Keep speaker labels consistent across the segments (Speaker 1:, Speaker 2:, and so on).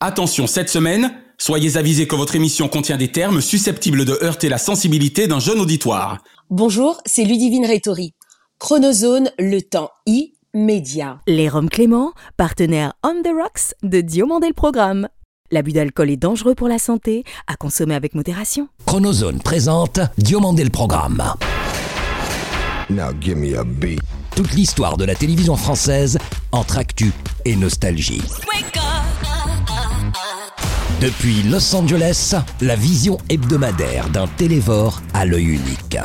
Speaker 1: Attention, cette semaine, soyez avisés que votre émission contient des termes susceptibles de heurter la sensibilité d'un jeune auditoire.
Speaker 2: Bonjour, c'est Ludivine Rétori. Chronozone, le temps immédiat.
Speaker 3: Les Roms Clément, partenaire On the Rocks de Diomandé le Programme. L'abus d'alcool est dangereux pour la santé, à consommer avec modération.
Speaker 4: Chronozone présente Diomandé le Programme.
Speaker 5: Now give me a beat.
Speaker 4: Toute l'histoire de la télévision française entre actu et nostalgie. Depuis Los Angeles, la vision hebdomadaire d'un télévore à l'œil unique.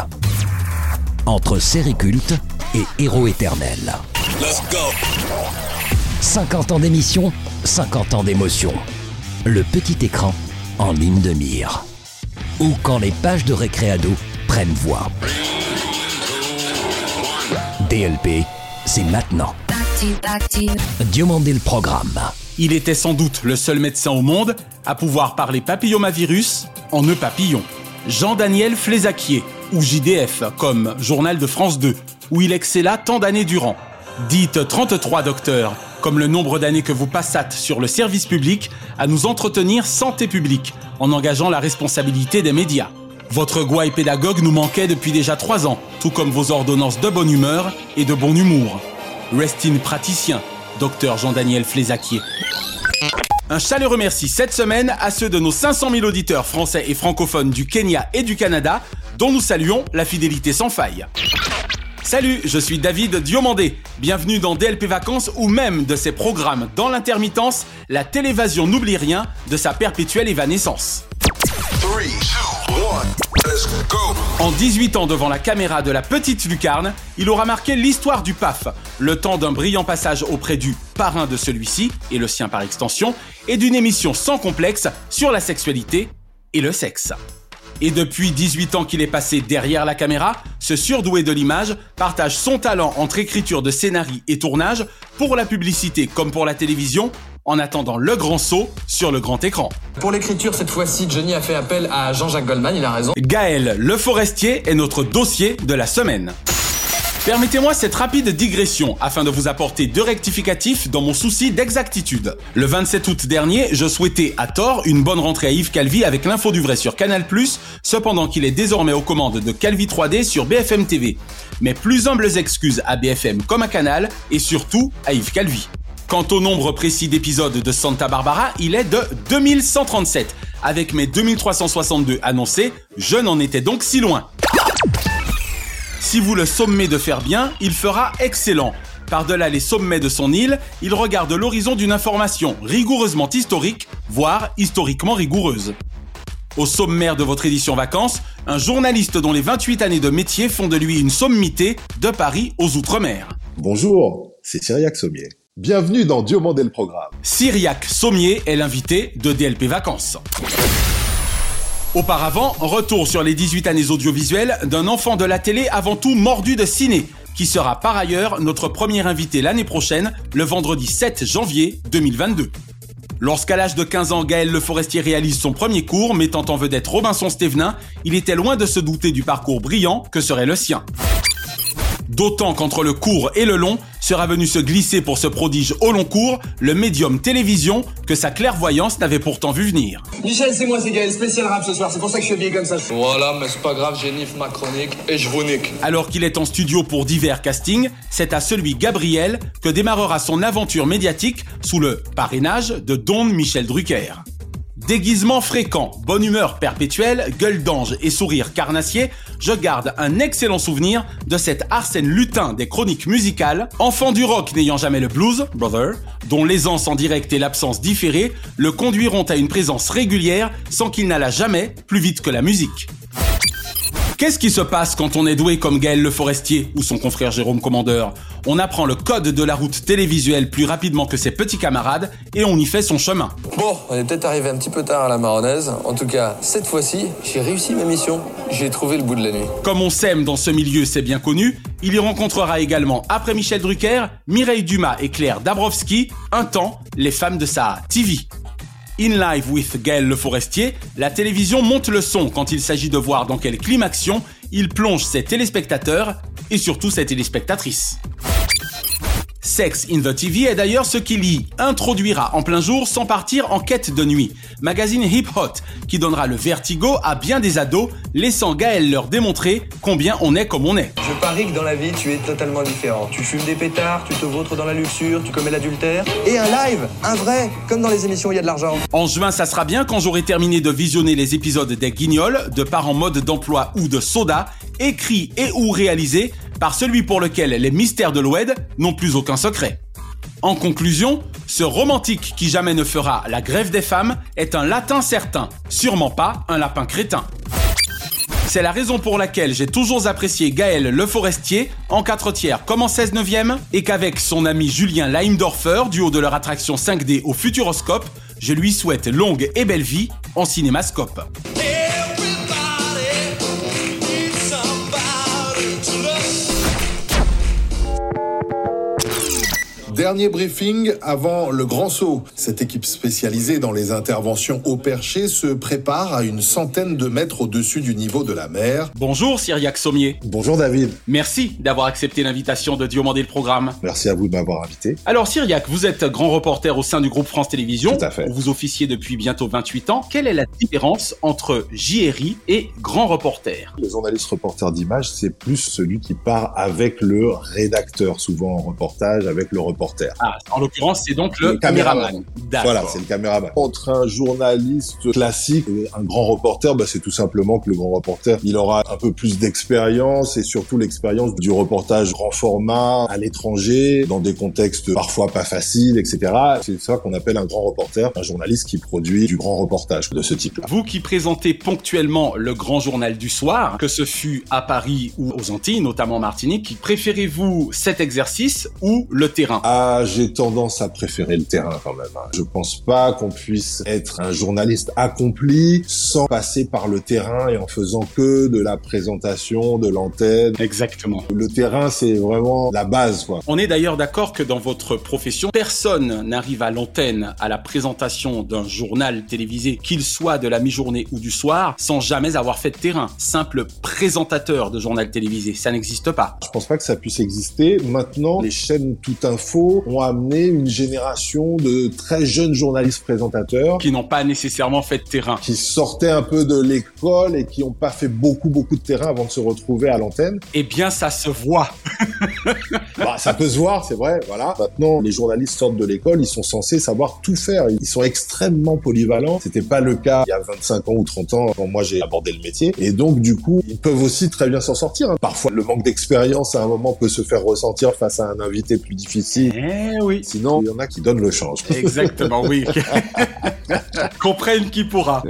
Speaker 4: Entre série culte et héros éternels. 50 ans d'émission, 50 ans d'émotion. Le petit écran en ligne de mire. Ou quand les pages de récréado prennent voix. DLP, c'est maintenant. Diomandé le programme.
Speaker 1: Il était sans doute le seul médecin au monde à pouvoir parler papillomavirus en nœud papillon. Jean-Daniel Flézaquier, ou JDF, comme Journal de France 2, où il excella tant d'années durant. Dites 33 docteurs, comme le nombre d'années que vous passâtes sur le service public à nous entretenir santé publique, en engageant la responsabilité des médias. Votre gouaille pédagogue nous manquait depuis déjà trois ans, tout comme vos ordonnances de bonne humeur et de bon humour. Rest in praticien, docteur Jean-Daniel Flézaquier. Un chaleureux merci cette semaine à ceux de nos 500 000 auditeurs français et francophones du Kenya et du Canada, dont nous saluons la fidélité sans faille. Salut, je suis David Diomandé. Bienvenue dans DLP Vacances ou même de ses programmes dans l'intermittence, la télévasion n'oublie rien de sa perpétuelle évanescence. En 18 ans devant la caméra de la petite lucarne, il aura marqué l'histoire du PAF, le temps d'un brillant passage auprès du parrain de celui-ci, et le sien par extension, et d'une émission sans complexe sur la sexualité et le sexe. Et depuis 18 ans qu'il est passé derrière la caméra, ce surdoué de l'image partage son talent entre écriture de scénarii et tournage pour la publicité comme pour la télévision en attendant le grand saut sur le grand écran.
Speaker 6: Pour l'écriture, cette fois-ci, Johnny a fait appel à Jean-Jacques Goldman, il a raison.
Speaker 1: Gaël Le Forestier est notre dossier de la semaine. Permettez-moi cette rapide digression afin de vous apporter deux rectificatifs dans mon souci d'exactitude. Le 27 août dernier, je souhaitais à tort une bonne rentrée à Yves Calvi avec l'info du vrai sur Canal+, cependant qu'il est désormais aux commandes de Calvi 3D sur BFM TV. Mes plus humbles excuses à BFM comme à Canal et surtout à Yves Calvi. Quant au nombre précis d'épisodes de Santa Barbara, il est de 2137. Avec mes 2362 annoncés, je n'en étais donc si loin. Si vous le sommez de faire bien, il fera excellent. Par-delà les sommets de son île, il regarde l'horizon d'une information rigoureusement historique, voire historiquement rigoureuse. Au sommaire de votre édition vacances, un journaliste dont les 28 années de métier font de lui une sommité de Paris aux Outre-mer.
Speaker 7: Bonjour, c'est Cyriac Sommier. Bienvenue dans Diomandé le programme.
Speaker 1: Cyriac Sommier est l'invité de DLP Vacances. Auparavant, retour sur les 18 années audiovisuelles d'un enfant de la télé avant tout mordu de ciné, qui sera par ailleurs notre premier invité l'année prochaine, le vendredi 7 janvier 2022. Lorsqu'à l'âge de 15 ans, Gaël Le Forestier réalise son premier cours, mettant en vedette Robinson Stevenin, il était loin de se douter du parcours brillant que serait le sien. D'autant qu'entre le court et le long sera venu se glisser pour ce prodige au long cours le médium télévision que sa clairvoyance n'avait pourtant vu venir.
Speaker 6: Michel, c'est moi, c'est Gaël, spécial rap ce soir, c'est pour ça que je suis habillé comme ça.
Speaker 8: Voilà, mais c'est pas grave, j'ai ma chronique et je vous nique.
Speaker 1: Alors qu'il est en studio pour divers castings, c'est à celui Gabriel que démarrera son aventure médiatique sous le parrainage de Don Michel Drucker. Déguisement fréquent, bonne humeur perpétuelle, gueule d'ange et sourire carnassier, je garde un excellent souvenir de cet Arsène Lutin des chroniques musicales, enfant du rock n'ayant jamais le blues, brother, dont l'aisance en direct et l'absence différée le conduiront à une présence régulière sans qu'il n'allât jamais plus vite que la musique. Qu'est-ce qui se passe quand on est doué comme Gaël Le Forestier ou son confrère Jérôme Commandeur On apprend le code de la route télévisuelle plus rapidement que ses petits camarades et on y fait son chemin.
Speaker 8: Bon, on est peut-être arrivé un petit peu tard à la marronnaise. En tout cas, cette fois-ci, j'ai réussi ma mission. J'ai trouvé le bout de la nuit.
Speaker 1: Comme on s'aime dans ce milieu, c'est bien connu, il y rencontrera également, après Michel Drucker, Mireille Dumas et Claire Dabrowski, un temps, les femmes de sa TV. In Live with Gaël Le Forestier, la télévision monte le son quand il s'agit de voir dans quelle climaction il plonge ses téléspectateurs et surtout ses téléspectatrices. Sex in the TV est d'ailleurs ce qui l'y introduira en plein jour sans partir en quête de nuit. Magazine Hip Hot qui donnera le vertigo à bien des ados, laissant Gaël leur démontrer combien on est comme on est.
Speaker 8: Je parie que dans la vie, tu es totalement différent. Tu fumes des pétards, tu te vautres dans la luxure, tu commets l'adultère. Et un live, un vrai, comme dans les émissions où il y a de l'argent.
Speaker 1: En juin, ça sera bien quand j'aurai terminé de visionner les épisodes des Guignols, de par en mode d'emploi ou de soda, écrits et ou réalisés par celui pour lequel les mystères de l'Oued n'ont plus aucun secret. En conclusion, ce romantique qui jamais ne fera la grève des femmes est un latin certain, sûrement pas un lapin crétin. C'est la raison pour laquelle j'ai toujours apprécié Gaël Le Forestier en 4 tiers comme en 16 neuvième et qu'avec son ami Julien Leimdorfer, du haut de leur attraction 5D au Futuroscope, je lui souhaite longue et belle vie en cinémascope.
Speaker 7: Dernier briefing avant le grand saut. Cette équipe spécialisée dans les interventions au perché se prépare à une centaine de mètres au-dessus du niveau de la mer.
Speaker 1: Bonjour Cyriac Sommier.
Speaker 7: Bonjour David.
Speaker 1: Merci d'avoir accepté l'invitation de Diomandé le programme.
Speaker 7: Merci à vous de m'avoir invité.
Speaker 1: Alors Cyriac, vous êtes grand reporter au sein du groupe France Télévisions.
Speaker 7: Tout à fait.
Speaker 1: Vous officiez depuis bientôt 28 ans. Quelle est la différence entre JRI et grand reporter?
Speaker 7: Le journaliste reporter d'image, c'est plus celui qui part avec le rédacteur, souvent en reportage, avec le reporter.
Speaker 1: Ah, en l'occurrence, c'est donc le, caméraman.
Speaker 7: Voilà, c'est le caméraman. Entre un journaliste classique et un grand reporter, bah, c'est tout simplement que le grand reporter, il aura un peu plus d'expérience et surtout l'expérience du reportage grand format à l'étranger, dans des contextes parfois pas faciles, etc. C'est ça qu'on appelle un grand reporter, un journaliste qui produit du grand reportage de ce type-là.
Speaker 1: Vous qui présentez ponctuellement le grand journal du soir, que ce fût à Paris ou aux Antilles, notamment en Martinique, préférez-vous cet exercice ou le terrain?
Speaker 7: Ah, j'ai tendance à préférer le terrain quand même. hein. Je pense pas qu'on puisse être un journaliste accompli sans passer par le terrain et en faisant que de la présentation, de l'antenne.
Speaker 1: Exactement.
Speaker 7: Le terrain, c'est vraiment la base, quoi.
Speaker 1: On est d'ailleurs d'accord que dans votre profession, personne n'arrive à l'antenne à la présentation d'un journal télévisé, qu'il soit de la mi-journée ou du soir, sans jamais avoir fait de terrain. Simple présentateur de journal télévisé, ça n'existe pas.
Speaker 7: Je pense pas que ça puisse exister. Maintenant, les chaînes Tout Info ont amené une génération de très jeunes journalistes présentateurs
Speaker 1: Qui n'ont pas nécessairement fait de terrain.
Speaker 7: qui sortaient un peu de l'école et qui ont pas fait beaucoup beaucoup de terrain avant de se retrouver à l'antenne.
Speaker 1: Eh bien, ça se voit.
Speaker 7: Bah, ça peut se voir, c'est vrai, voilà. Maintenant, les journalistes sortent de l'école, ils sont censés savoir tout faire. Ils sont extrêmement polyvalents. C'était pas le cas il y a 25 ans ou 30 ans quand moi j'ai abordé le métier. Et donc, du coup, ils peuvent aussi très bien s'en sortir. hein. Parfois, le manque d'expérience à un moment peut se faire ressentir face à un invité plus difficile.
Speaker 1: Eh oui.
Speaker 7: Sinon, il y en a qui donnent le change.
Speaker 1: Exactement, oui. Comprenne qui pourra.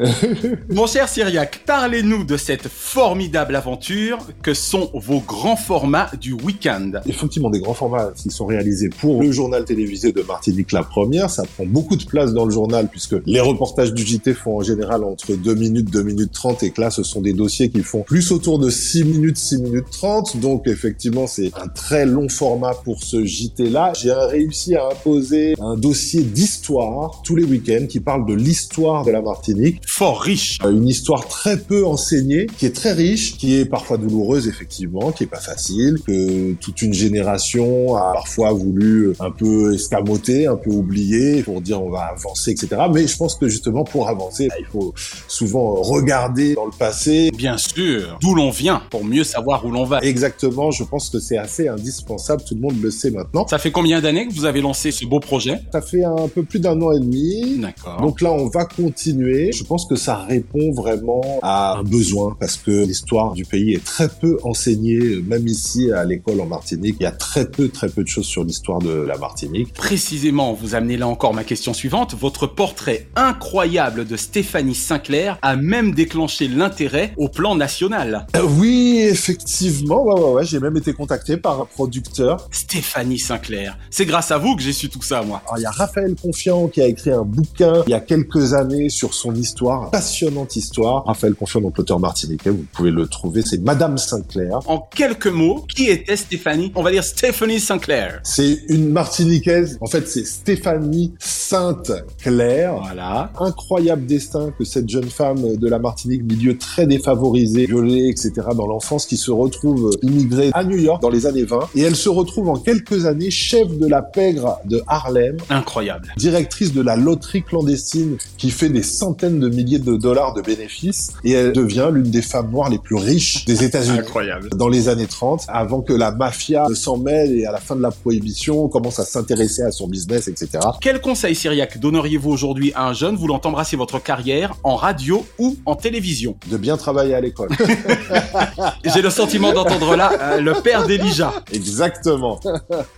Speaker 1: Mon cher Cyriac, parlez-nous de cette formidable aventure que sont vos grands formats du week-end.
Speaker 7: Effectivement, des grands formats qui sont réalisés pour le journal télévisé de Martinique la première. Ça prend beaucoup de place dans le journal puisque les reportages du JT font en général entre 2 minutes, 2 minutes 30 et que là, ce sont des dossiers qui font plus autour de 6 minutes, 6 minutes 30. Donc, effectivement, c'est un très long format pour ce JT-là. J'ai réussi à imposer un dossier d'histoire tous les week-ends qui parle de l'histoire de la Martinique.
Speaker 1: Fort riche.
Speaker 7: Euh, Une histoire très peu enseignée, qui est très riche, qui est parfois douloureuse effectivement, qui est pas facile, que toute une génération a parfois voulu un peu escamoter, un peu oublier pour dire on va avancer, etc. Mais je pense que justement pour avancer, il faut souvent regarder dans le passé.
Speaker 1: Bien sûr. D'où l'on vient pour mieux savoir où l'on va.
Speaker 7: Exactement, je pense que c'est assez indispensable, tout le monde le sait maintenant.
Speaker 1: Ça fait combien d'années que vous avez lancé ce beau projet?
Speaker 7: Ça fait un peu plus d'un an et demi.
Speaker 1: D'accord.
Speaker 7: Donc là, on va continuer. Je pense que ça répond vraiment à un besoin parce que l'histoire du pays est très peu enseignée, même ici à l'école en Martinique. Il y a très peu, très peu de choses sur l'histoire de la Martinique.
Speaker 1: Précisément, vous amenez là encore ma question suivante. Votre portrait incroyable de Stéphanie Sinclair a même déclenché l'intérêt au plan national.
Speaker 7: Euh, Oui, effectivement. Ouais, ouais, ouais. J'ai même été contacté par un producteur.
Speaker 1: Stéphanie Sinclair. C'est grâce à vous que j'ai su tout ça, moi.
Speaker 7: Alors, il y a Raphaël Confiant qui a écrit un bouquin il y a quelques années sur son histoire, passionnante histoire. Raphaël Confiant, donc l'auteur martiniquais, vous pouvez le trouver. C'est Madame Sinclair.
Speaker 1: En quelques mots, qui était Stéphanie On va dire Stéphanie Sinclair.
Speaker 7: C'est une Martiniquaise. En fait, c'est Stéphanie Sainte-Claire.
Speaker 1: Voilà.
Speaker 7: Incroyable destin que cette jeune femme de la Martinique, milieu très défavorisé, violée, etc. dans l'enfance, qui se retrouve immigrée à New York dans les années 20 et elle se retrouve en quelques années chef de la pègre de Harlem,
Speaker 1: Incroyable.
Speaker 7: directrice de la loterie clandestine qui fait des centaines de milliers de dollars de bénéfices et elle devient l'une des femmes noires les plus riches des États-Unis.
Speaker 1: Incroyable.
Speaker 7: Dans les années 30, avant que la mafia ne s'en mêle et à la fin de la prohibition, on commence à s'intéresser à son business, etc.
Speaker 1: Quel conseil, Cyriac, donneriez-vous aujourd'hui à un jeune voulant embrasser votre carrière en radio ou en télévision?
Speaker 7: De bien travailler à l'école.
Speaker 1: J'ai le sentiment d'entendre là euh, le père d'Elijah.
Speaker 7: Exactement.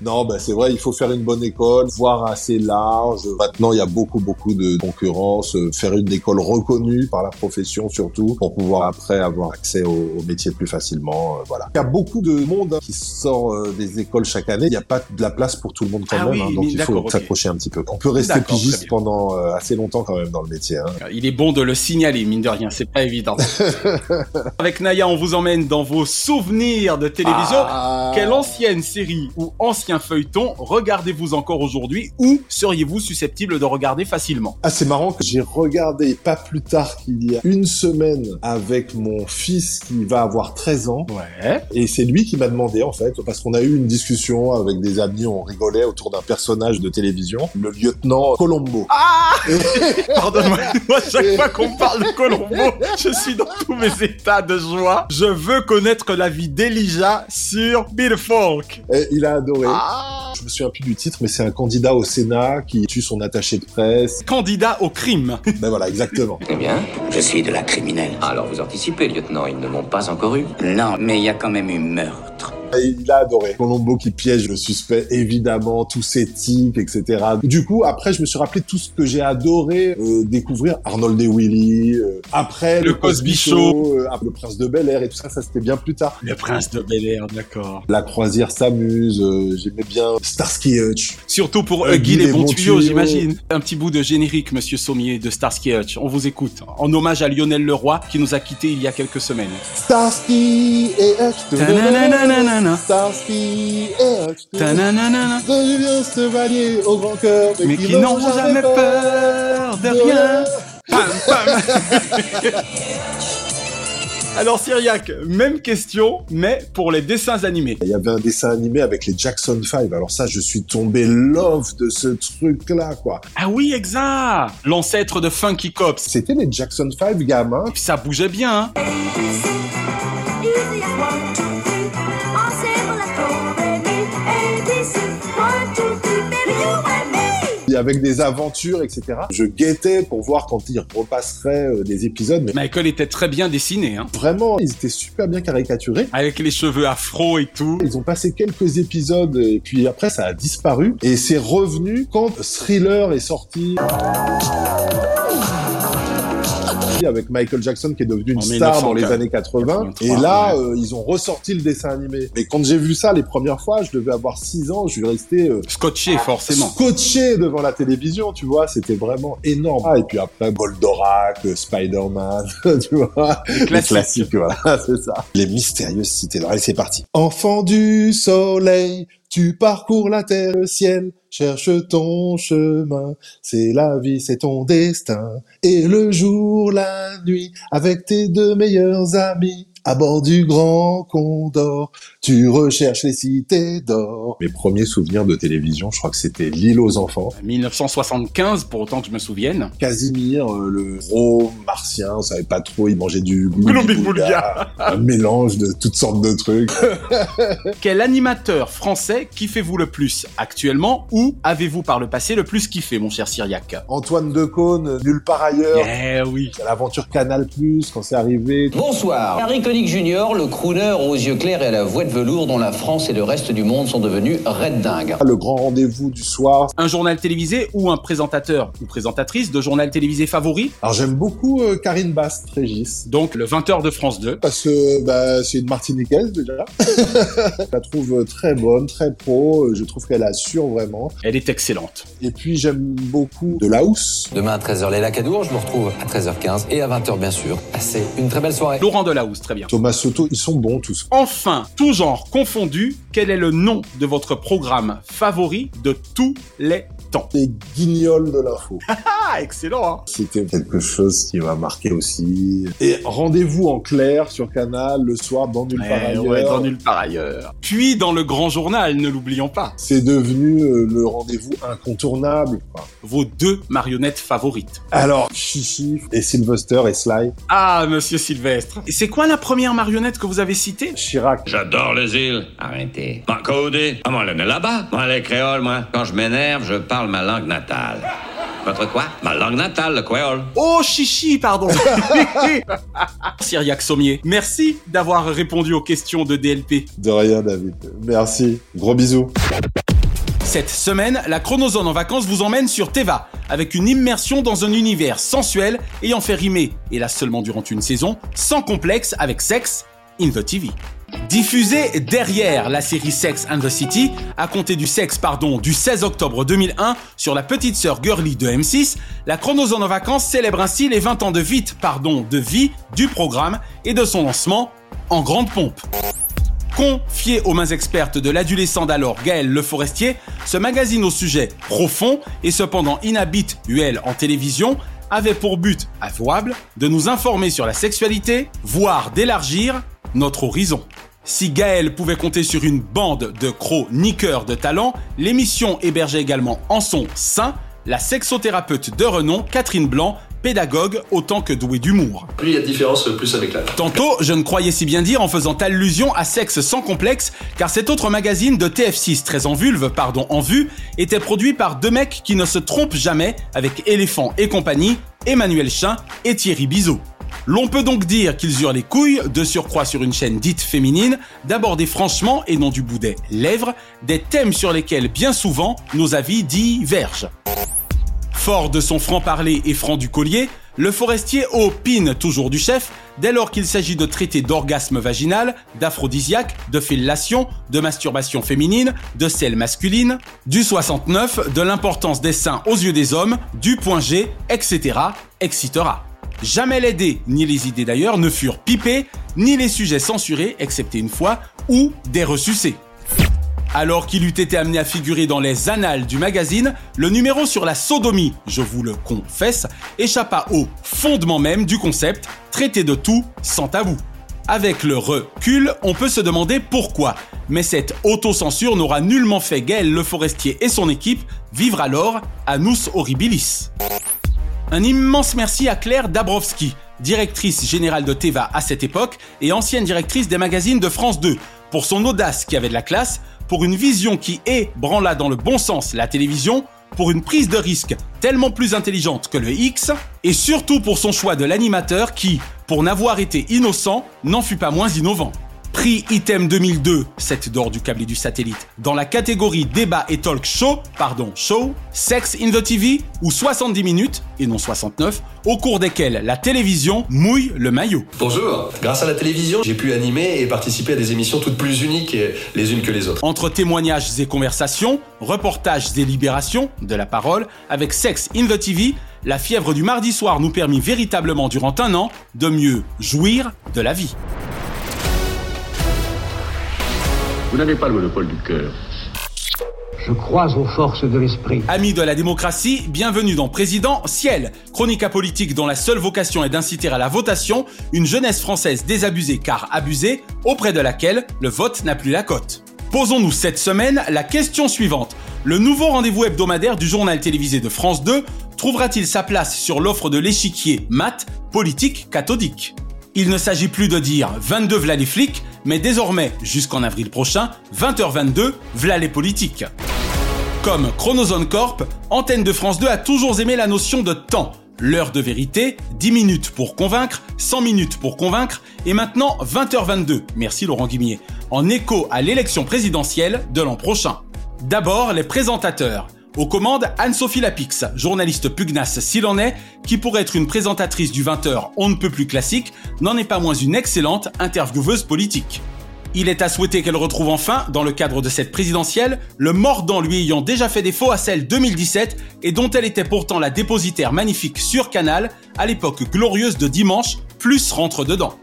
Speaker 7: non, bah c'est vrai, il faut faire une bonne école, voir assez large. Maintenant, il y a beaucoup, beaucoup de concurrence. Euh, Faire une école reconnue par la profession surtout, pour pouvoir après avoir accès au, au métier plus facilement. euh, voilà. Il y a beaucoup de monde hein, qui sort euh, des écoles chaque année. Il n'y a pas de la place pour tout le monde quand
Speaker 1: Ah
Speaker 7: même,
Speaker 1: oui,
Speaker 7: hein, donc il faut
Speaker 1: d'accord, ok.
Speaker 7: s'accrocher un petit peu. On peut rester pigiste pendant euh, assez longtemps quand même dans le métier. Hein.
Speaker 1: Il est bon de le signaler, mine de rien, c'est pas évident. Avec Naya, on vous emmène dans vos souvenirs de télévision.
Speaker 7: Ah.
Speaker 1: Quelle ancienne série ou ancien feuilleton regardez-vous encore aujourd'hui ou seriez-vous susceptible de regarder facilement?
Speaker 7: Ah, c'est marrant que j'ai regardé pas plus tard qu'il y a une semaine avec mon fils qui va avoir 13 ans.
Speaker 1: Ouais.
Speaker 7: Et c'est lui qui m'a demandé, en fait, parce qu'on a eu une discussion avec des amis, on rigolait autour d'un personnage de télévision, le lieutenant Colombo.
Speaker 1: Ah Pardonne-moi, moi, chaque fois qu'on parle de Colombo, je suis dans tous mes états de joie. Je veux connaître la vie d'Elijah sur Bill Folk.
Speaker 7: Et il a adoré.
Speaker 1: Ah
Speaker 7: Je me souviens plus du titre, mais c'est un candidat au Sénat qui tue son attaché de presse.
Speaker 1: Candidat au crime.
Speaker 7: ben voilà, exactement.
Speaker 9: Eh bien,
Speaker 10: Je suis de la criminelle.
Speaker 9: alors vous anticipez, lieutenant, ils ne m'ont pas encore eu.
Speaker 10: Non, mais il y a quand même eu meurtre.
Speaker 7: Et il a adoré. Colombo qui piège le suspect, évidemment, tous ses tics, etc. Du coup, après, je me suis rappelé tout ce que j'ai adoré euh, découvrir. Arnold et Willy, euh, après
Speaker 1: Le Cosby Show.
Speaker 7: euh, le Prince de Bel Air et tout ça, ça c'était bien plus tard.
Speaker 1: Le prince de Bel Air, d'accord.
Speaker 7: La croisière s'amuse, euh, j'aimais bien Starsky Hutch.
Speaker 1: Surtout pour
Speaker 7: Euh, Guy
Speaker 1: les bons tuyaux,
Speaker 7: tuyaux.
Speaker 1: j'imagine. Un petit bout de générique, monsieur Sommier, de Starsky Hutch. On vous écoute. En hommage à Lionel Leroy, qui nous a quittés il y a quelques semaines.
Speaker 7: Starsky et Hutch.
Speaker 1: Ta-na-na-na-na-na.
Speaker 7: Starsky et Hutch. Devient chevalier au grand cœur,
Speaker 1: Mais qui n'ont jamais peur de rien. Pam, pam. Alors Cyriac, même question, mais pour les dessins animés.
Speaker 7: Il y avait un dessin animé avec les Jackson 5. Alors ça, je suis tombé love de ce truc-là, quoi.
Speaker 1: Ah oui, exact L'ancêtre de Funky Cops.
Speaker 7: C'était les Jackson 5 gamins.
Speaker 1: Ça bougeait bien, hein
Speaker 7: avec des aventures, etc. Je guettais pour voir quand ils repasseraient euh, des épisodes. Mais
Speaker 1: Michael était très bien dessiné, hein
Speaker 7: vraiment, ils étaient super bien caricaturés.
Speaker 1: Avec les cheveux afro et tout.
Speaker 7: Ils ont passé quelques épisodes et puis après ça a disparu et c'est revenu quand Thriller est sorti avec Michael Jackson qui est devenu une
Speaker 1: En
Speaker 7: star dans les
Speaker 1: 1904.
Speaker 7: années 80 et
Speaker 1: 83,
Speaker 7: là
Speaker 1: ouais.
Speaker 7: euh, ils ont ressorti le dessin animé. Mais quand j'ai vu ça les premières fois, je devais avoir 6 ans, je suis resté euh,
Speaker 1: Scotché, forcément.
Speaker 7: scotché devant la télévision, tu vois, c'était vraiment énorme. Ah, et puis après Goldorak, euh, Spider-Man, tu vois, les
Speaker 1: classiques.
Speaker 7: classiques, voilà, c'est ça. Les mystérieuses cités. Allez, c'est parti. Enfant du soleil, tu parcours la terre, le ciel, cherche ton chemin. C'est la vie, c'est ton destin. Et le jour, la nuit, avec tes deux meilleurs amis. À bord du Grand Condor, tu recherches les cités d'or. Mes premiers souvenirs de télévision, je crois que c'était L'île aux enfants.
Speaker 1: 1975, pour autant que je me souvienne.
Speaker 7: Casimir, euh, le gros martien, on savait pas trop, il mangeait du
Speaker 1: Glooby-Boulga.
Speaker 7: un mélange de toutes sortes de trucs.
Speaker 1: Quel animateur français kiffez-vous le plus actuellement ou avez-vous par le passé le plus kiffé, mon cher Cyriac
Speaker 7: Antoine Decaune, nulle part ailleurs.
Speaker 1: Eh oui.
Speaker 7: L'aventure Canal Plus quand c'est arrivé.
Speaker 11: Bonsoir. Harry Connick Jr., le crooner aux yeux clairs et à la voix de velours dont la France et le reste du monde sont devenus red dingues.
Speaker 7: Le grand rendez-vous du soir.
Speaker 1: Un journal télévisé ou un présentateur ou présentatrice de journal télévisé favori?
Speaker 7: Alors j'aime beaucoup euh, Karine Bast Régis.
Speaker 1: Donc le 20h de France 2.
Speaker 7: Parce que bah, c'est une Martiniquaise déjà. je la trouve très bonne, très pro. Je trouve qu'elle assure vraiment.
Speaker 1: Elle est excellente.
Speaker 7: Et puis j'aime beaucoup de Laos.
Speaker 8: Demain à 13h, Léla Cadour, je vous retrouve à 13h15 et à 20h bien sûr. Passez une très belle soirée.
Speaker 1: Laurent Delahousse, très bien.
Speaker 7: Thomas Soto, ils sont bons tous.
Speaker 1: Enfin, tout genre confondu, quel est le nom de votre programme favori de tous les temps.
Speaker 7: Les guignols de l'info.
Speaker 1: Ah, excellent hein.
Speaker 7: C'était quelque chose qui m'a marqué aussi. Et rendez-vous en clair sur Canal le soir dans Nulle part
Speaker 1: Ouais,
Speaker 7: ailleurs.
Speaker 1: ouais, dans nulle part ailleurs. Puis dans le grand journal, ne l'oublions pas.
Speaker 7: C'est devenu euh, le rendez-vous incontournable. quoi.
Speaker 1: Vos deux marionnettes favorites.
Speaker 7: Alors, Chichi et Sylvester et Sly,
Speaker 1: Ah, monsieur Sylvestre. Et c'est quoi la première marionnette que vous avez citée?
Speaker 7: Chirac.
Speaker 10: J'adore les îles. Arrêtez. Ma codé. Ah, moi, le nez là-bas. Moi, les créoles, moi. Quand je m'énerve, je parle ma langue natale. Votre quoi? Ma langue natale, le créole.
Speaker 1: Oh, chichi, pardon. Cyriac Sommier, merci d'avoir répondu aux questions de DLP.
Speaker 7: De rien, David. Merci. Gros bisous.
Speaker 1: Cette semaine, la Chronozone en vacances vous emmène sur Teva, avec une immersion dans un univers sensuel ayant fait rimer, et là seulement durant une saison, sans complexe avec Sex in the TV. Diffusée derrière la série Sex and the City, à compter du sexe pardon du 16 octobre 2001 sur la petite sœur girly de M6, la Chronozone en vacances célèbre ainsi les 20 ans de vie, pardon, de vie du programme et de son lancement en grande pompe. Confié aux mains expertes de l'adolescent d'alors Gaël Le Forestier, ce magazine au sujet profond et cependant inhabituel en télévision avait pour but avouable de nous informer sur la sexualité, voire d'élargir notre horizon. Si Gaël pouvait compter sur une bande de chroniqueurs de talent, l'émission hébergeait également en son sein la sexothérapeute de renom Catherine Blanc, pédagogue autant que douée d'humour.
Speaker 12: Plus il y a de différence, plus avec l'âge.
Speaker 1: Tantôt, je ne croyais si bien dire en faisant allusion à Sexe sans complexe, car cet autre magazine de TF6 très en vulve, pardon, en vue, était produit par deux mecs qui ne se trompent jamais avec Éléphant et compagnie, Emmanuel Chin et Thierry Bizot. L'on peut donc dire qu'ils eurent les couilles, de surcroît sur une chaîne dite féminine, d'aborder franchement et non du bout des lèvres, des thèmes sur lesquels bien souvent nos avis divergent. Fort de son franc-parler et franc du collier, le forestier opine toujours du chef dès lors qu'il s'agit de traiter d'orgasme vaginal, d'aphrodisiaque, de fellation, de masturbation féminine, de sel masculine, du 69, de l'importance des seins aux yeux des hommes, du point G, etc., etc. Jamais les dés, ni les idées d'ailleurs, ne furent pipés, ni les sujets censurés, excepté une fois, ou des ressucés. Alors qu'il eût été amené à figurer dans les annales du magazine, le numéro sur la sodomie, je vous le confesse, échappa au fondement même du concept, traiter de tout sans tabou. Avec le recul, on peut se demander pourquoi, mais cette autocensure n'aura nullement fait Gaël Le Forestier et son équipe vivre alors à nous horribilis. Un immense merci à Claire Dabrowski, directrice générale de Teva à cette époque et ancienne directrice des magazines de France 2, pour son audace qui avait de la classe, pour une vision qui ébranla dans le bon sens la télévision, pour une prise de risque tellement plus intelligente que le X, et surtout pour son choix de l'animateur qui, pour n'avoir été innocent, n'en fut pas moins innovant. Prix item 2002, 7 d'or du câble et du satellite, dans la catégorie débat et talk show, pardon, show, Sex in the TV, ou 70 minutes, et non 69, au cours desquelles la télévision mouille le maillot.
Speaker 12: Bonjour. Grâce à la télévision, j'ai pu animer et participer à des émissions toutes plus uniques les unes que les autres.
Speaker 1: Entre témoignages et conversations, reportages et libérations, de la parole, avec Sex in the TV, la fièvre du mardi soir nous permit véritablement durant un an de mieux jouir de la vie.
Speaker 13: Vous n'avez pas le monopole du cœur.
Speaker 14: Je crois aux forces de l'esprit.
Speaker 1: Amis de la démocratie, bienvenue dans Président Ciel, chronique apolitique dont la seule vocation est d'inciter à la votation une jeunesse française désabusée car abusée, auprès de laquelle le vote n'a plus la cote. Posons-nous cette semaine la question suivante. Le nouveau rendez-vous hebdomadaire du journal télévisé de France 2 trouvera-t-il sa place sur l'offre de l'échiquier maths, politique, cathodique? Il ne s'agit plus de dire 22 v'là les flics, mais désormais, jusqu'en avril prochain, 20h22, v'là les politiques. Comme Chronozone Corp, Antenne de France 2 a toujours aimé la notion de temps. L'heure de vérité, 10 minutes pour convaincre, 100 minutes pour convaincre, et maintenant 20h22, merci Laurent Guimier, en écho à l'élection présidentielle de l'an prochain. D'abord, les présentateurs. Aux commandes, Anne-Sophie Lapix, journaliste pugnace s'il en est, qui pour être une présentatrice du 20h on ne peut plus classique, n'en est pas moins une excellente intervieweuse politique. Il est à souhaiter qu'elle retrouve enfin, dans le cadre de cette présidentielle, le mordant lui ayant déjà fait défaut à celle 2017 et dont elle était pourtant la dépositaire magnifique sur Canal à l'époque glorieuse de dimanche, plus rentre dedans.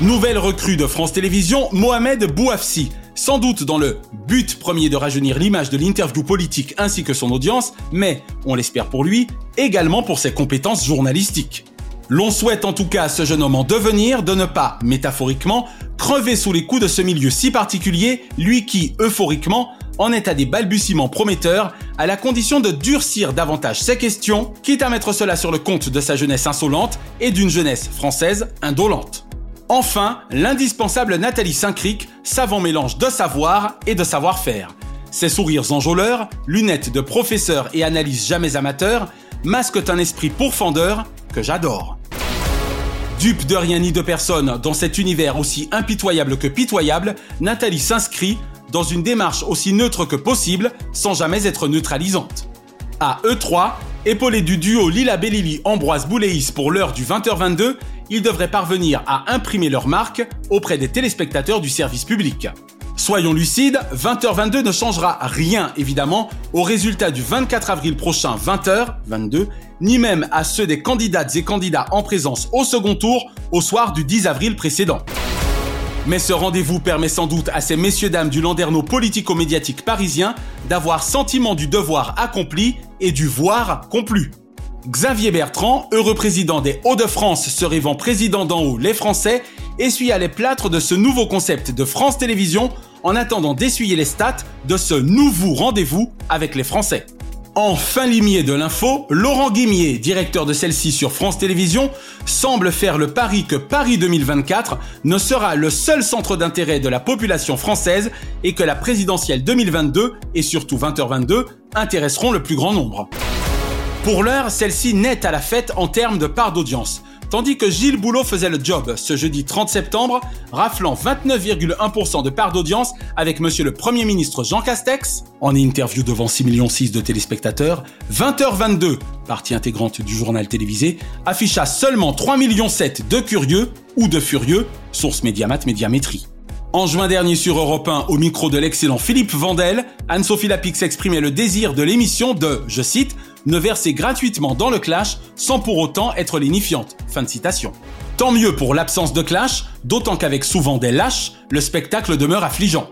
Speaker 1: Nouvelle recrue de France Télévisions, Mohamed Bouafsi, sans doute dans le but premier de rajeunir l'image de l'interview politique ainsi que son audience, mais, on l'espère pour lui, également pour ses compétences journalistiques. L'on souhaite en tout cas à ce jeune homme en devenir de ne pas, métaphoriquement, crever sous les coups de ce milieu si particulier, lui qui, euphoriquement, en est à des balbutiements prometteurs, à la condition de durcir davantage ses questions, quitte à mettre cela sur le compte de sa jeunesse insolente et d'une jeunesse française indolente. Enfin, l'indispensable Nathalie Saint-Cric, savant mélange de savoir et de savoir-faire. Ses sourires enjôleurs, lunettes de professeur et analyses jamais amateurs, masquent un esprit pourfendeur que j'adore. Dupe de rien ni de personne dans cet univers aussi impitoyable que pitoyable, Nathalie s'inscrit dans une démarche aussi neutre que possible sans jamais être neutralisante. À E3, épaulé du duo Lila Bellili Ambroise Bouléis pour l'heure du 20h22, ils devraient parvenir à imprimer leur marque auprès des téléspectateurs du service public. Soyons lucides, 20h22 ne changera rien évidemment au résultat du 24 avril prochain 20h22, ni même à ceux des candidates et candidats en présence au second tour au soir du 10 avril précédent. Mais ce rendez-vous permet sans doute à ces messieurs-dames du landerneau politico-médiatique parisien d'avoir sentiment du devoir accompli et du voir complu. Xavier Bertrand, heureux président des Hauts-de-France se rêvant président d'en haut les Français, essuya les plâtres de ce nouveau concept de France Télévisions en attendant d'essuyer les stats de ce nouveau rendez-vous avec les Français. En fin limier de l'info, Laurent Guimier, directeur de celle-ci sur France Télévisions, semble faire le pari que Paris 2024 ne sera le seul centre d'intérêt de la population française et que la présidentielle 2022 et surtout 20h22 intéresseront le plus grand nombre. Pour l'heure, celle-ci n'est à la fête en termes de part d'audience. Tandis que Gilles Boulot faisait le job ce jeudi 30 septembre, raflant 29,1% de part d'audience avec monsieur le Premier ministre Jean Castex, en interview devant 6 millions de téléspectateurs, 20h22, partie intégrante du journal télévisé, afficha seulement 3 millions de curieux ou de furieux, source Médiamat Médiamétrie. En juin dernier sur Europe 1, au micro de l'excellent Philippe Vandel, Anne-Sophie Lapix exprimait le désir de l'émission de, je cite, ne verser gratuitement dans le clash sans pour autant être lénifiante. Fin de citation. Tant mieux pour l'absence de clash, d'autant qu'avec souvent des lâches, le spectacle demeure affligeant.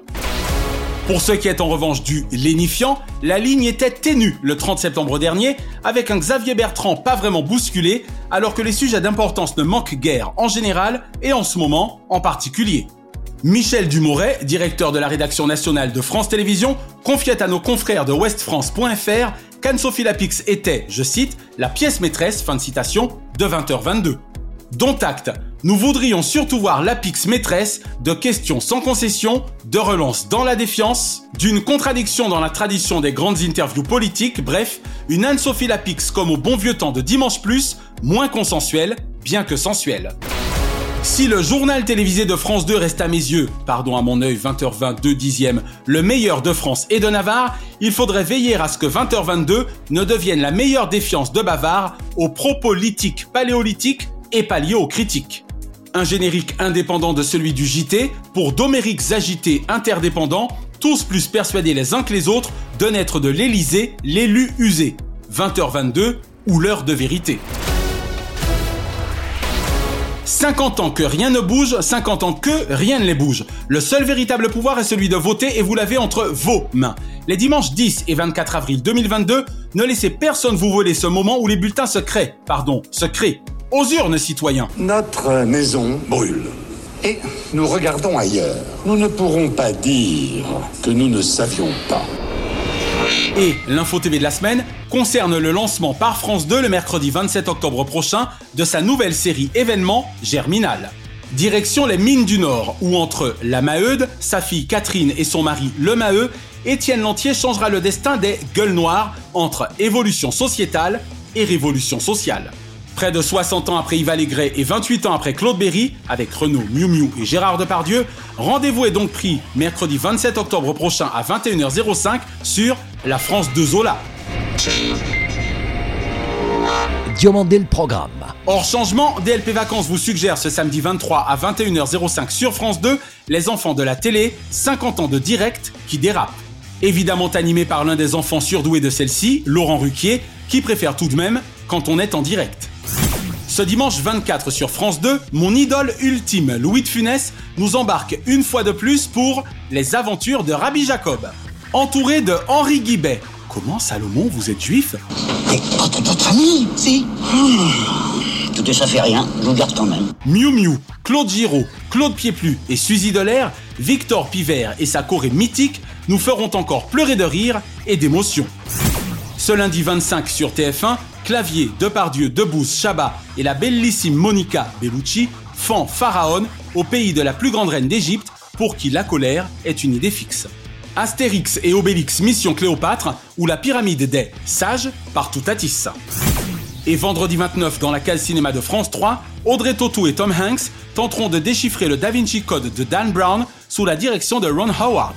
Speaker 1: Pour ce qui est en revanche du lénifiant, la ligne était ténue le 30 septembre dernier, avec un Xavier Bertrand pas vraiment bousculé, alors que les sujets d'importance ne manquent guère en général et en ce moment en particulier. Michel Dumoret, directeur de la rédaction nationale de France Télévisions, confiait à nos confrères de westfrance.fr qu'Anne-Sophie Lapix était, je cite, la pièce maîtresse, fin de citation, de 20h22. Dont acte, nous voudrions surtout voir Lapix maîtresse de questions sans concession, de relance dans la défiance, d'une contradiction dans la tradition des grandes interviews politiques, bref, une Anne-Sophie Lapix comme au bon vieux temps de Dimanche Plus, moins consensuelle, bien que sensuelle. Si le journal télévisé de France 2 reste à mes yeux, pardon à mon œil 20h20 2 dixièmes, le meilleur de France et de Navarre, il faudrait veiller à ce que 20h22 ne devienne la meilleure défiance de Bavard aux propos lithiques paléolithiques et paléocritiques. Un générique indépendant de celui du JT pour d'homériques agités interdépendants, tous plus persuadés les uns que les autres de naître de l'Élysée, l'élu usé. 20h22 ou l'heure de vérité. 50 ans que rien ne bouge, 50 ans que rien ne les bouge. Le seul véritable pouvoir est celui de voter et vous l'avez entre vos mains. Les dimanches 10 et 24 avril 2022, ne laissez personne vous voler ce moment où les bulletins se créent, pardon, se créent. Aux urnes, citoyens.
Speaker 15: Notre maison brûle. Et nous regardons ailleurs. Nous ne pourrons pas dire que nous ne savions pas.
Speaker 1: Et l'info TV de la semaine concerne le lancement par France 2 le mercredi 27 octobre prochain de sa nouvelle série événement Germinal. Direction les mines du Nord, où entre la Maheude, sa fille Catherine et son mari le Maheu, Étienne Lantier changera le destin des gueules noires entre évolution sociétale et révolution sociale. Près de 60 ans après Yves Allégret et 28 ans après Claude Berry, avec Renaud, Miu Miu et Gérard Depardieu, rendez-vous est donc pris mercredi 27 octobre prochain à 21h05 sur La France de Zola.
Speaker 4: Diomandé le programme.
Speaker 1: Hors changement, DLP Vacances vous suggère ce samedi 23 à 21h05 sur France 2 Les enfants de la télé, 50 ans de direct qui dérapent. Évidemment animé par l'un des enfants surdoués de celle-ci, Laurent Ruquier, qui préfère tout de même quand on est en direct. Ce dimanche 24 sur France 2, mon idole ultime, Louis de Funès, nous embarque une fois de plus pour Les aventures de Rabbi Jacob. Entouré de Henri Guibet. Comment, Salomon, vous êtes juif?
Speaker 16: Mais pas de notre famille, si. Tout ça fait rien, je vous garde quand même.
Speaker 1: Miu Miu, Claude Giraud, Claude Pieplu et Suzy Delair, Victor Pivert et sa Corée mythique nous feront encore pleurer de rire et d'émotion. Ce lundi 25 sur TF1, Clavier, Depardieu, Debouze, Chabat et la bellissime Monica Bellucci font Pharaon au pays de la plus grande reine d'Égypte pour qui la colère est une idée fixe. Astérix et Obélix Mission Cléopâtre ou la pyramide des sages par Toutatis. Et vendredi 29 dans la case cinéma de France 3, Audrey Tautou et Tom Hanks tenteront de déchiffrer le Da Vinci Code de Dan Brown sous la direction de Ron Howard.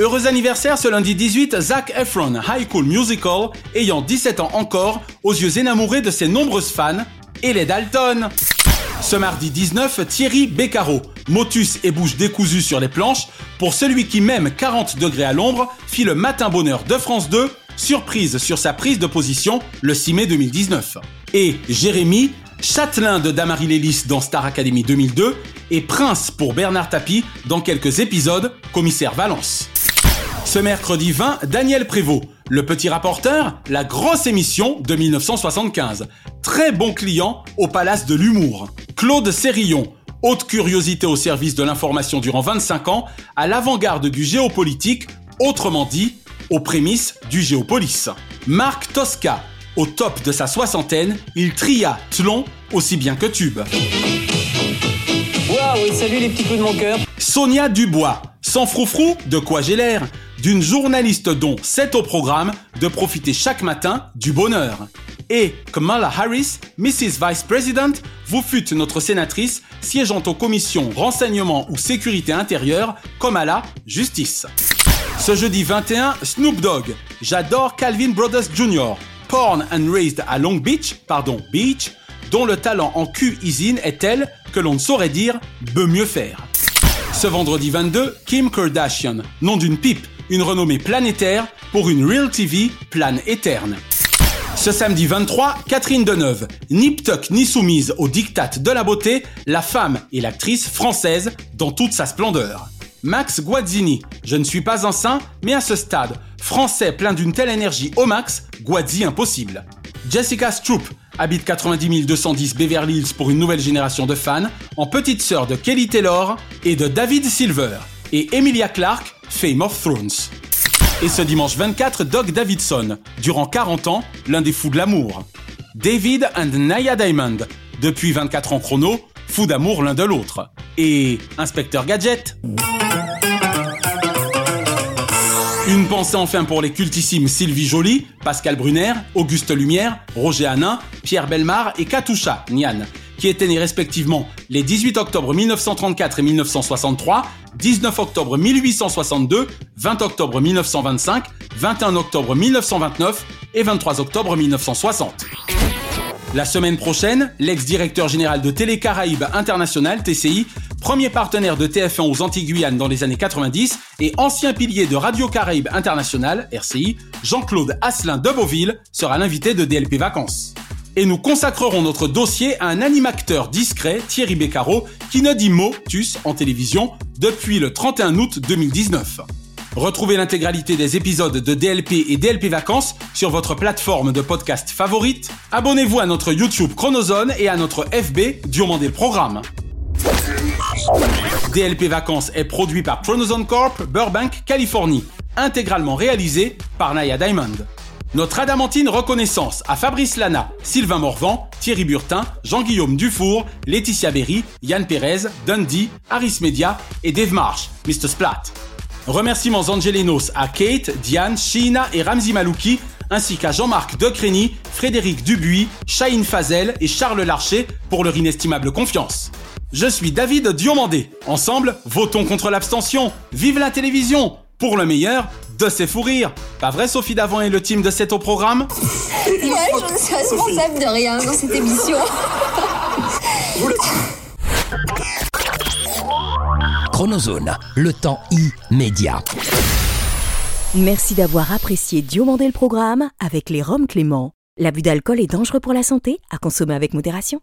Speaker 1: Heureux anniversaire ce lundi 18, Zac Efron, High School Musical, ayant 17 ans encore, aux yeux énamourés de ses nombreuses fans, et les Dalton. Ce mardi 19, Thierry Beccaro, motus et bouche décousue sur les planches, pour celui qui même 40 degrés à l'ombre, fit le matin bonheur de France 2, surprise sur sa prise de position le 6 mai 2019. Et Jérémy, châtelain de Damary Lélis dans Star Academy 2002, et prince pour Bernard Tapie dans quelques épisodes, commissaire Valence. Ce mercredi 20, Daniel Prévost, le petit rapporteur, la grosse émission de 1975. Très bon client au Palace de l'Humour. Claude Sérillon, haute curiosité au service de l'information durant 25 ans, à l'avant-garde du géopolitique, autrement dit, aux prémices du Géopolis. Marc Tosca, au top de sa soixantaine, il tria Tlon aussi bien que Tube.
Speaker 17: Waouh, salut les petits coups de mon cœur.
Speaker 1: Sonia Dubois, sans froufrou, de quoi j'ai l'air D'une journaliste dont c'est au programme de profiter chaque matin du bonheur. Et Kamala Harris, Mrs. Vice President, vous fûtes notre sénatrice siégeant aux commissions renseignement ou sécurité intérieure comme à la justice. Ce jeudi 21, Snoop Dogg. J'adore Calvin Brothers Jr. Porn and raised à Long Beach, pardon, Beach, dont le talent en Q-Easine est tel que l'on ne saurait dire peut mieux faire. Ce vendredi 22, Kim Kardashian, nom d'une pipe, une renommée planétaire pour une Real TV plane éterne. Ce samedi 23, Catherine Deneuve, ni ptoc ni soumise au diktat de la beauté, la femme et l'actrice française dans toute sa splendeur. Max Guazzini, je ne suis pas un saint, mais à ce stade, français plein d'une telle énergie au max, Guazzi impossible. Jessica Stroop habite 90 210 Beverly Hills pour une nouvelle génération de fans, en petite sœur de Kelly Taylor et de David Silver, et Emilia Clarke, Fame of Thrones. Et ce dimanche 24, Doug Davidson, durant 40 ans, l'un des fous de l'amour. David and Naya Diamond, depuis 24 ans chrono, fous d'amour l'un de l'autre. Et Inspecteur Gadget. Une pensée enfin pour les cultissimes Sylvie Joly, Pascal Brunner, Auguste Lumière, Roger Hanin, Pierre Belmar et Katusha Nian, qui étaient nés respectivement les 18 octobre 1934 et 1963, 19 octobre 1862, 20 octobre 1925, 21 octobre 1929 et 23 octobre 1960. La semaine prochaine, l'ex-directeur général de Télé Caraïbes International, TCI, premier partenaire de TF1 aux Antilles-Guyane dans les années 90 et ancien pilier de Radio Caraïbes International, RCI, Jean-Claude Asselin de Beauville sera l'invité de DLP Vacances. Et nous consacrerons notre dossier à un animateur discret, Thierry Beccaro, qui ne dit mot, tus, en télévision depuis le 31 août 2019. Retrouvez l'intégralité des épisodes de DLP et DLP Vacances sur votre plateforme de podcast favorite. Abonnez-vous à notre YouTube Chronozone et à notre FB Diomandé Programme. DLP Vacances est produit par Chronozone Corp, Burbank, Californie, intégralement réalisé par Naya Diamond. Notre adamantine reconnaissance à Fabrice Lana, Sylvain Morvan, Thierry Burtin, Jean-Guillaume Dufour, Laetitia Berry, Yann Pérez, Dundee, Harris Media et Dave Marsh, Mr. Splat. Remerciements angelinos à Kate, Diane, Sheena et Ramzi Malouki, ainsi qu'à Jean-Marc Decrény, Frédéric Dubuis, Shahin Fazel et Charles Larcher pour leur inestimable confiance. Je suis David Diomandé. Ensemble, votons contre l'abstention. Vive la télévision Pour le meilleur, de ses fous rires. Pas vrai, Sophie Davant et le team de C'est au programme?
Speaker 17: Ouais, je ne suis responsable de rien dans cette émission.
Speaker 4: Chronozone, le temps immédiat.
Speaker 3: Merci d'avoir apprécié Diomandé le programme avec les Roms Clément. L'abus d'alcool est dangereux pour la santé, à consommer avec modération.